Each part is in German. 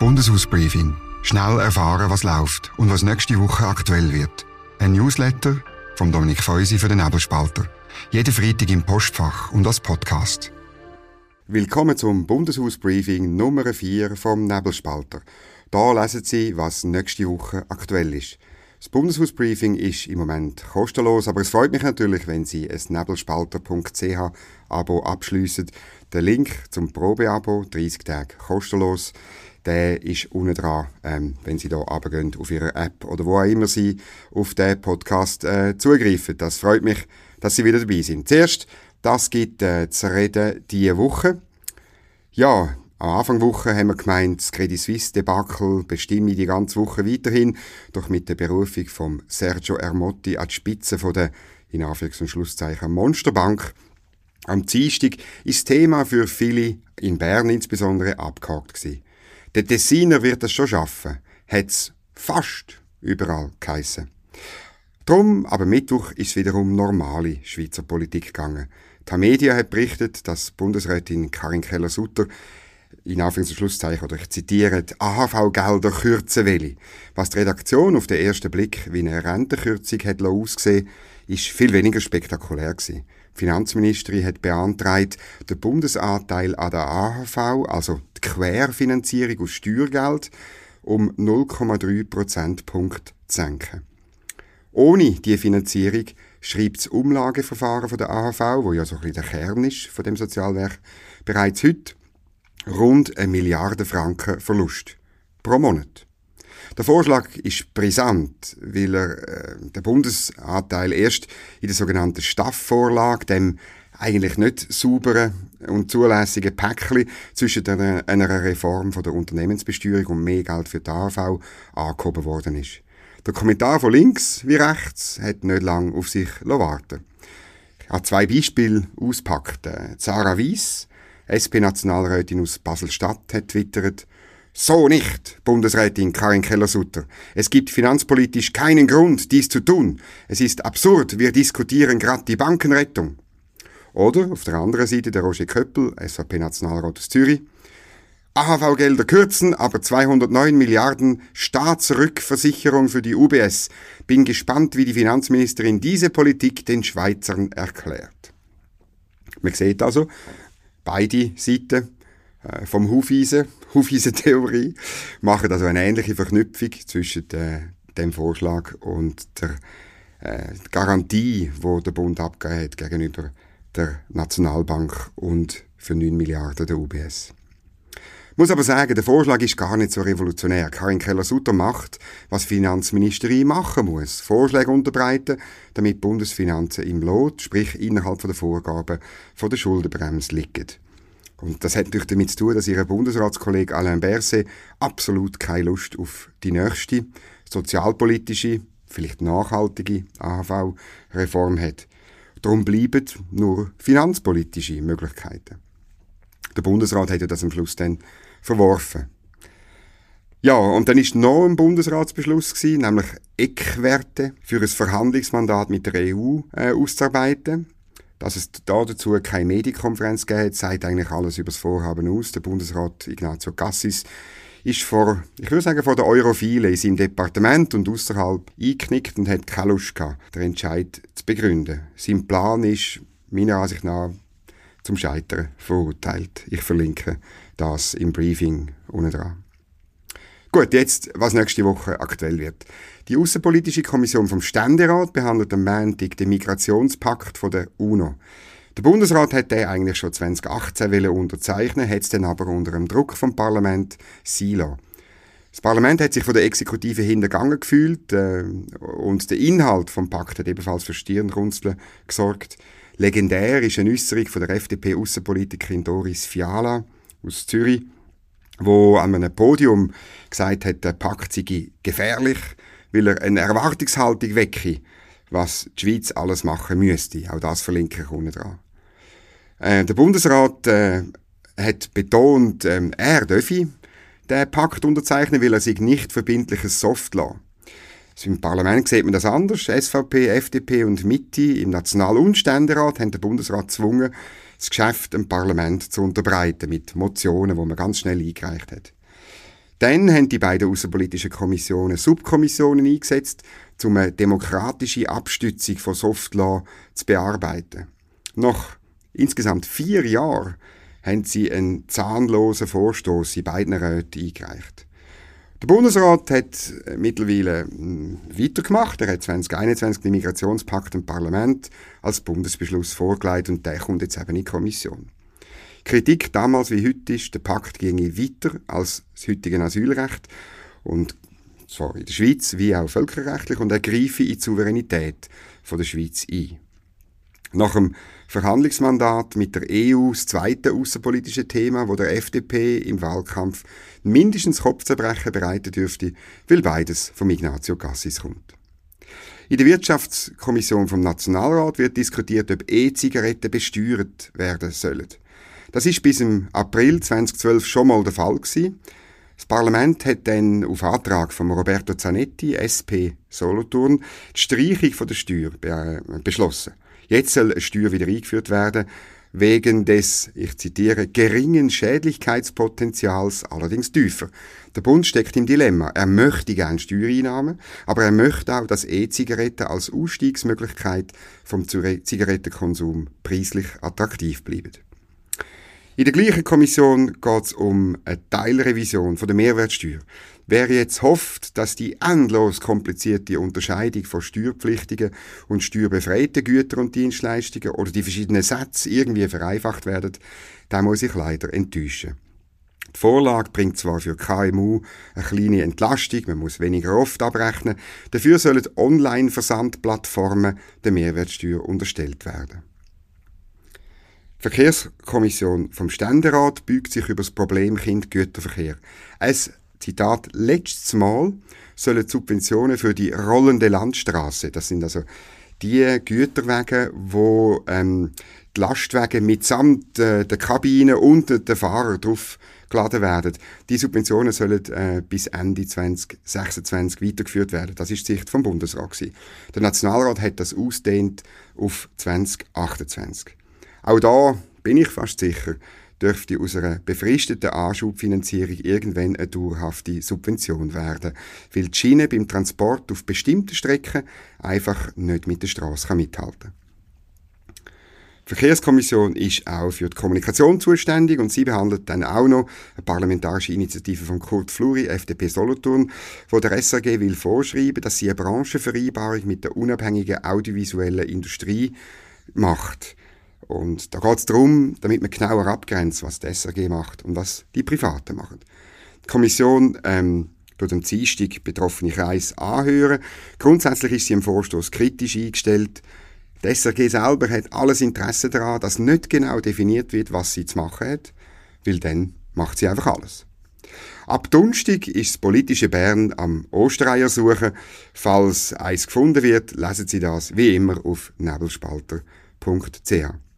Bundeshausbriefing. Schnell erfahren, was läuft und was nächste Woche aktuell wird. Ein Newsletter vom Dominik Feusi für den Nebelspalter. Jeden Freitag im Postfach und als Podcast. Willkommen zum Bundeshausbriefing Nummer 4 vom Nebelspalter. Da lesen Sie, was nächste Woche aktuell ist. Das Bundeshausbriefing ist im Moment kostenlos, aber es freut mich natürlich, wenn Sie ein nebelspalter.ch Abo abschliessen. Der Link zum Probeabo, 30 Tage kostenlos, der ist unten dran, ähm, wenn Sie da runtergehen auf Ihrer App oder wo auch immer Sie auf den Podcast äh, zugreifen. Das freut mich, dass Sie wieder dabei sind. Zuerst, das gibt äh, zu reden diese Woche. Ja, am Anfang der Woche haben wir gemeint, das Credit Suisse Debakel bestimme die ganze Woche weiterhin, doch mit der Berufung von Sergio Ermotti an die Spitze von der, in Anführungs- und Schlusszeichen, Monsterbank, am Dienstag ist das Thema für viele, in Bern insbesondere, abgehakt gewesen. Der Tessiner wird es schon schaffen, hat's fast überall geheissen. Drum, aber Mittwoch ist wiederum normale Schweizer Politik gegangen. Die Media hat berichtet, dass Bundesrätin Karin Keller-Sutter in Anführungs- und Schlusszeichen, oder ich zitiere, AHV-Gelder kürzen will. Was die Redaktion auf den ersten Blick wie eine Rentenkürzung hat ausgesehen, ist viel weniger spektakulär gewesen. Die Finanzministerin hat beantragt, den Bundesanteil an der AHV, also Querfinanzierung aus Steuergeld, um 0,3 Prozentpunkt zu senken. Ohne diese Finanzierung schreibt das Umlageverfahren der AHV, wo ja so ein bisschen der Kern ist von dem Sozialwerk, bereits heute rund eine Milliarde Franken Verlust pro Monat. Der Vorschlag ist brisant, weil er äh, den Bundesanteil erst in der sogenannten Staff-Vorlage, dem eigentlich nicht sauberen und zulässigen Päckchen zwischen einer, einer Reform von der Unternehmensbesteuerung und mehr Geld für die AV angehoben worden ist. Der Kommentar von links wie rechts hat nicht lange auf sich warten Ich habe zwei Beispiele auspackt. Sarah Weiss, SP-Nationalrätin aus Basel-Stadt, hat twittert, so nicht, Bundesrätin Karin Keller-Sutter. Es gibt finanzpolitisch keinen Grund, dies zu tun. Es ist absurd, wir diskutieren gerade die Bankenrettung. Oder auf der anderen Seite der Roger Köppel, SVP-Nationalrat aus Zürich. AHV-Gelder kürzen, aber 209 Milliarden Staatsrückversicherung für die UBS. Bin gespannt, wie die Finanzministerin diese Politik den Schweizern erklärt. Man sieht also, beide Seiten äh, vom Hufeisen, Hufeisen-Theorie, machen also eine ähnliche Verknüpfung zwischen äh, dem Vorschlag und der äh, Garantie, wo der Bund abgegeben hat gegenüber der Nationalbank und für 9 Milliarden der UBS. Ich muss aber sagen, der Vorschlag ist gar nicht so revolutionär. Karin Keller-Sutter macht, was Finanzministerin machen muss. Vorschläge unterbreiten, damit Bundesfinanzen im Lot, sprich innerhalb der Vorgaben von der Schuldenbremse liegen. Und das hat natürlich damit zu tun, dass ihr Bundesratskollege Alain Berset absolut keine Lust auf die nächste sozialpolitische, vielleicht nachhaltige AHV-Reform hat. Darum bleiben nur finanzpolitische Möglichkeiten. Der Bundesrat hat ja das am Schluss dann verworfen. Ja, und dann ist noch ein Bundesratsbeschluss gewesen, nämlich Eckwerte für ein Verhandlungsmandat mit der EU äh, auszuarbeiten. Dass es da dazu keine Medienkonferenz gibt, zeigt eigentlich alles über das Vorhaben aus. Der Bundesrat Ignazio Cassis ist vor, ich würde sagen, vor der Europhile in seinem Departement und außerhalb eingeknickt und hat keine Lust gehabt, den Entscheid zu begründen. Sein Plan ist, meiner Ansicht nach, zum Scheitern verurteilt. Ich verlinke das im Briefing unten dran. Gut, jetzt, was nächste Woche aktuell wird. Die Außenpolitische Kommission vom Ständerat behandelt am Montag den Migrationspakt von der UNO. Der Bundesrat hätte den eigentlich schon 2018 unterzeichnen, hat es dann aber unter dem Druck vom Parlament Silo. Das Parlament hat sich von der Exekutive hintergangen gefühlt äh, und der Inhalt vom Pakt hat ebenfalls für Stirnrunzeln gesorgt. Legendär ist eine Äußerung von der FDP-Außenpolitikerin Doris Fiala aus Zürich, wo an einem Podium gesagt hat, der Pakt sei gefährlich, weil er eine Erwartungshaltung wecke, was die Schweiz alles machen müsste. Auch das verlinke ich unten dran. Äh, der Bundesrat äh, hat betont, äh, er dürfe den Pakt unterzeichnen, weil er sich nicht verbindliches Soft lässt. Also Im Parlament sieht man das anders. SVP, FDP und Mitte im National- und Ständerat haben den Bundesrat gezwungen, das Geschäft im Parlament zu unterbreiten mit Motionen, wo man ganz schnell eingereicht hat. Dann haben die beiden außenpolitischen Kommissionen Subkommissionen eingesetzt, um eine demokratische Abstützung von Softlaw zu bearbeiten. Nach insgesamt vier Jahren haben sie einen zahnlosen Vorstoß in beiden Räten eingereicht. Der Bundesrat hat mittlerweile hm, weitergemacht. Er hat 2021 den Migrationspakt im Parlament als Bundesbeschluss vorgelegt und der kommt jetzt eben in die Kommission. Kritik damals wie heute ist, der Pakt ginge weiter als das heutige Asylrecht und zwar in der Schweiz wie auch völkerrechtlich und er greife in die Souveränität von der Schweiz ein. Nach dem Verhandlungsmandat mit der EU das zweite außenpolitische Thema, wo der FDP im Wahlkampf mindestens Kopfzerbrechen bereiten dürfte, weil beides vom Ignazio Cassis kommt. In der Wirtschaftskommission vom Nationalrat wird diskutiert, ob E-Zigaretten besteuert werden sollen. Das ist bis im April 2012 schon mal der Fall gewesen. Das Parlament hat dann auf Antrag von Roberto Zanetti, SP Solothurn, die Streichung von der Steuer äh, beschlossen. Jetzt soll eine Steuer wieder eingeführt werden, wegen des, ich zitiere, geringen Schädlichkeitspotenzials allerdings tiefer. Der Bund steckt im Dilemma. Er möchte gerne Steuereinnahmen, aber er möchte auch, dass E-Zigaretten als Ausstiegsmöglichkeit vom Zigarettenkonsum preislich attraktiv bleiben. In der gleichen Kommission geht es um eine Teilrevision von der Mehrwertsteuer. Wer jetzt hofft, dass die endlos komplizierte Unterscheidung von steuerpflichtigen und steuerbefreiten Gütern und Dienstleistungen oder die verschiedenen Sätze irgendwie vereinfacht werden, der muss sich leider enttäuschen. Die Vorlage bringt zwar für KMU eine kleine Entlastung, man muss weniger oft abrechnen, dafür sollen Online-Versandplattformen der Mehrwertsteuer unterstellt werden. Die Verkehrskommission vom Ständerat beugt sich über das Problem Kind-Güterverkehr. Es, Zitat, letztes Mal sollen Subventionen für die rollende Landstraße, das sind also die Güterwege, wo ähm, die Lastwagen mitsamt äh, der Kabine und der Fahrer drauf geladen werden. Die Subventionen sollen äh, bis Ende 2026 weitergeführt werden. Das ist die Sicht vom Bundesrat. Der Nationalrat hat das ausdehnt auf 2028. Auch da bin ich fast sicher, dürfte aus einer befristeten Anschubfinanzierung irgendwann eine dauerhafte Subvention werden, weil die Schiene beim Transport auf bestimmten Strecken einfach nicht mit der Straße mithalten kann. Die Verkehrskommission ist auch für die Kommunikation zuständig und sie behandelt dann auch noch eine parlamentarische Initiative von Kurt Fluri, FDP Solothurn, wo der SRG will vorschreiben, dass sie eine Branchenvereinbarung mit der unabhängigen audiovisuellen Industrie macht. Und da geht es darum, damit man genauer abgrenzt, was die SRG macht und was die Privaten machen. Die Kommission ähm, tut am Dienstag betroffene Kreise anhören. Grundsätzlich ist sie im Vorstoß kritisch eingestellt. Die SRG selber hat alles Interesse daran, dass nicht genau definiert wird, was sie zu machen hat, weil dann macht sie einfach alles. Ab Donnerstag ist das politische Bern am Ostereier suchen. Falls eins gefunden wird, lesen Sie das wie immer auf nebelspalter.ch.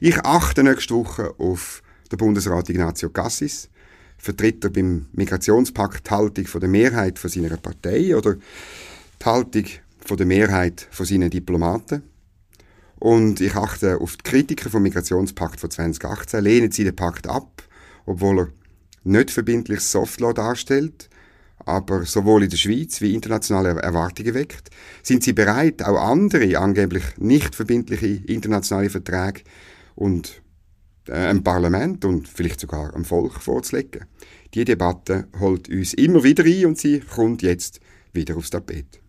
Ich achte nächste Woche auf den Bundesrat Ignazio Cassis, vertritt er beim Migrationspakt die Haltung von der Mehrheit von seiner Partei oder die Haltung von der Mehrheit von seinen Diplomaten. Und ich achte auf die Kritiker vom Migrationspakt von 2018. Lehnen sie den Pakt ab, obwohl er nicht verbindliches Softlaw darstellt, aber sowohl in der Schweiz wie internationale Erwartungen weckt. Sind sie bereit, auch andere angeblich nicht verbindliche internationale Verträge und äh, im Parlament und vielleicht sogar am Volk vorzulegen. Die Debatte holt uns immer wieder ein und sie kommt jetzt wieder aufs Tapet.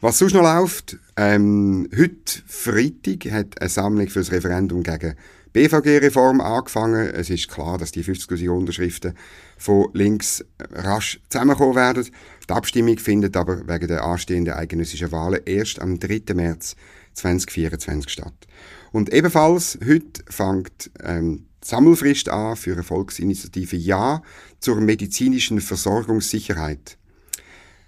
Was sonst noch läuft, ähm, heute Freitag hat eine Sammlung für das Referendum gegen BVG-Reform angefangen. Es ist klar, dass die 50.000 Unterschriften von links rasch zusammenkommen werden. Die Abstimmung findet aber wegen der anstehenden eidgenössischen Wahlen erst am 3. März 2024 statt. Und ebenfalls heute fängt ähm, die Sammelfrist an für eine Volksinitiative Ja zur medizinischen Versorgungssicherheit.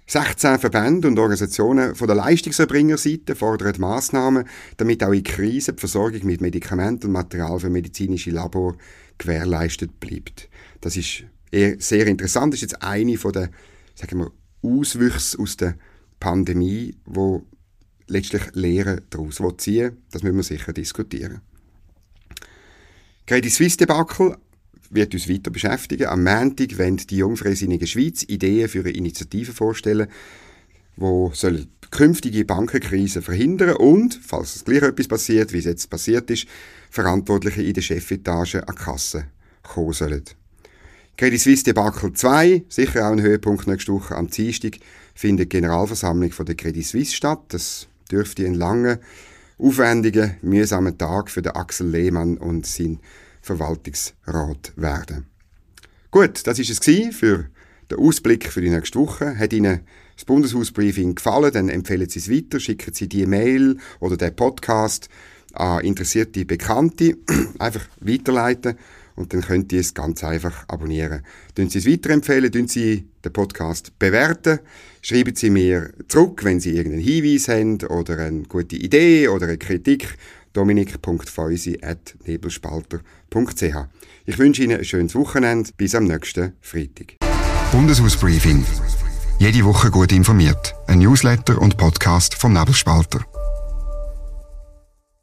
16 Verbände und Organisationen von der Leistungserbringerseite fordern Massnahmen, damit auch in Krisen die Versorgung mit Medikamenten und Material für medizinische Labor gewährleistet bleibt. Das ist sehr interessant. Das ist jetzt eine von der, sagen wir, Auswüchse aus der Pandemie, wo letztlich Lehren daraus ziehen Das müssen wir sicher diskutieren. Credit Suisse Debakel wird uns weiter beschäftigen. Am Montag wollen die Jungfreisinnigen Schweiz Ideen für eine Initiative vorstellen, wo soll künftige Bankenkrise verhindern und, falls es gleich etwas passiert, wie es jetzt passiert ist, Verantwortliche in der Chefetage an die Kasse kommen sollen. Credit Suisse Debakel 2, sicher auch ein Höhepunkt nächste Woche am Dienstag, findet die Generalversammlung von der Credit Suisse statt. Das dürfte ein langer, aufwendiger, mühsamer Tag für den Axel Lehmann und sein Verwaltungsrat werden. Gut, das ist es für den Ausblick für die nächste Woche. Hat Ihnen das Bundeshausbriefing gefallen, dann empfehlen Sie es weiter, schicken Sie die Mail oder den Podcast an interessierte Bekannte, einfach weiterleiten und dann könnt ihr es ganz einfach abonnieren. Tun Sie es weiterempfehlen, tun Sie den Podcast bewerten, schreiben Sie mir zurück, wenn Sie irgendeinen Hinweis haben oder eine gute Idee oder eine Kritik dominik.feusi.nebelspalter.ch. Ich wünsche Ihnen ein schönes Wochenende. Bis am nächsten Freitag. Bundeshausbriefing. Jede Woche gut informiert. Ein Newsletter und Podcast vom Nebelspalter.